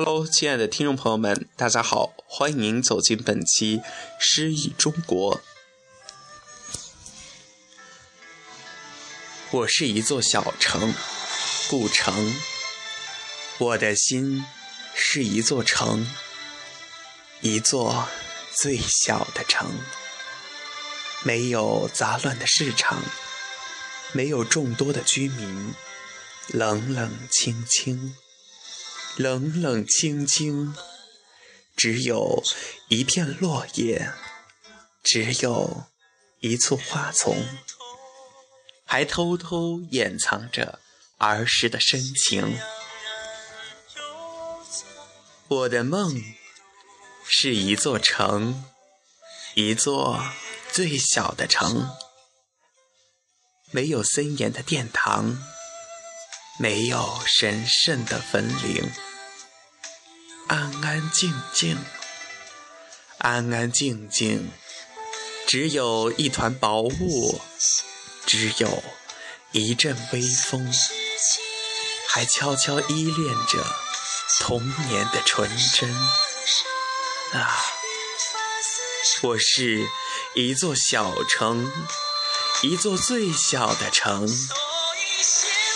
Hello，亲爱的听众朋友们，大家好，欢迎走进本期《诗意中国》。我是一座小城，故城。我的心是一座城，一座最小的城。没有杂乱的市场，没有众多的居民，冷冷清清。冷冷清清，只有一片落叶，只有一簇花丛，还偷偷掩藏着儿时的深情。我的梦是一座城，一座最小的城，没有森严的殿堂，没有神圣的坟陵。安安静静，安安静静，只有一团薄雾，只有一阵微风，还悄悄依恋着童年的纯真。啊，我是一座小城，一座最小的城，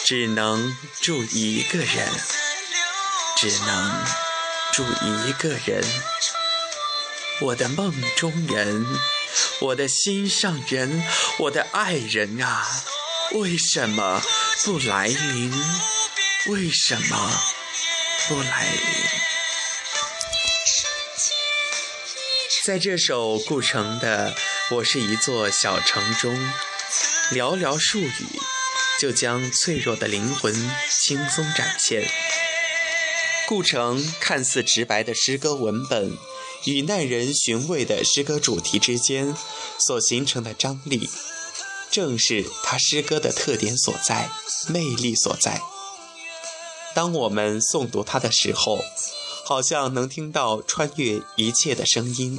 只能住一个人，只能。住一个人，我的梦中人，我的心上人，我的爱人啊，为什么不来临？为什么不来临？在这首顾城的《我是一座小城》中，寥寥数语就将脆弱的灵魂轻松展现。顾城看似直白的诗歌文本，与耐人寻味的诗歌主题之间所形成的张力，正是他诗歌的特点所在、魅力所在。当我们诵读他的时候，好像能听到穿越一切的声音；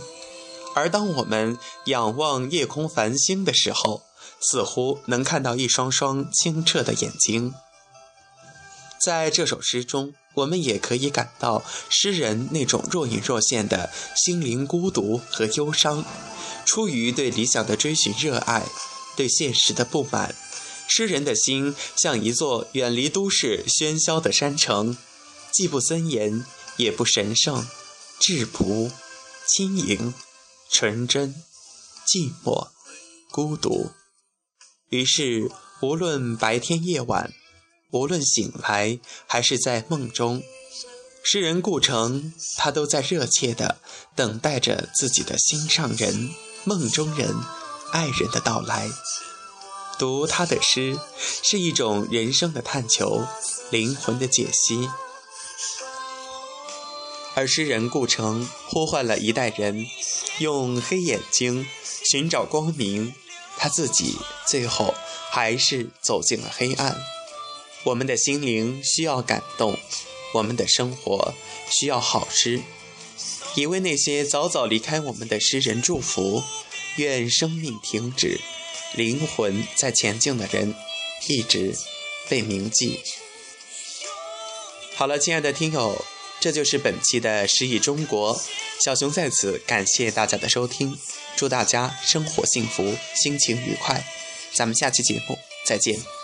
而当我们仰望夜空繁星的时候，似乎能看到一双双清澈的眼睛。在这首诗中。我们也可以感到诗人那种若隐若现的心灵孤独和忧伤。出于对理想的追寻热爱，对现实的不满，诗人的心像一座远离都市喧嚣的山城，既不森严，也不神圣，质朴、轻盈、纯真、寂寞、孤独。于是，无论白天夜晚。无论醒来还是在梦中，诗人顾城，他都在热切地等待着自己的心上人、梦中人、爱人的到来。读他的诗，是一种人生的探求，灵魂的解析。而诗人顾城呼唤了一代人，用黑眼睛寻找光明，他自己最后还是走进了黑暗。我们的心灵需要感动，我们的生活需要好诗。也为那些早早离开我们的诗人祝福，愿生命停止，灵魂在前进的人一直被铭记。好了，亲爱的听友，这就是本期的诗意中国。小熊在此感谢大家的收听，祝大家生活幸福，心情愉快。咱们下期节目再见。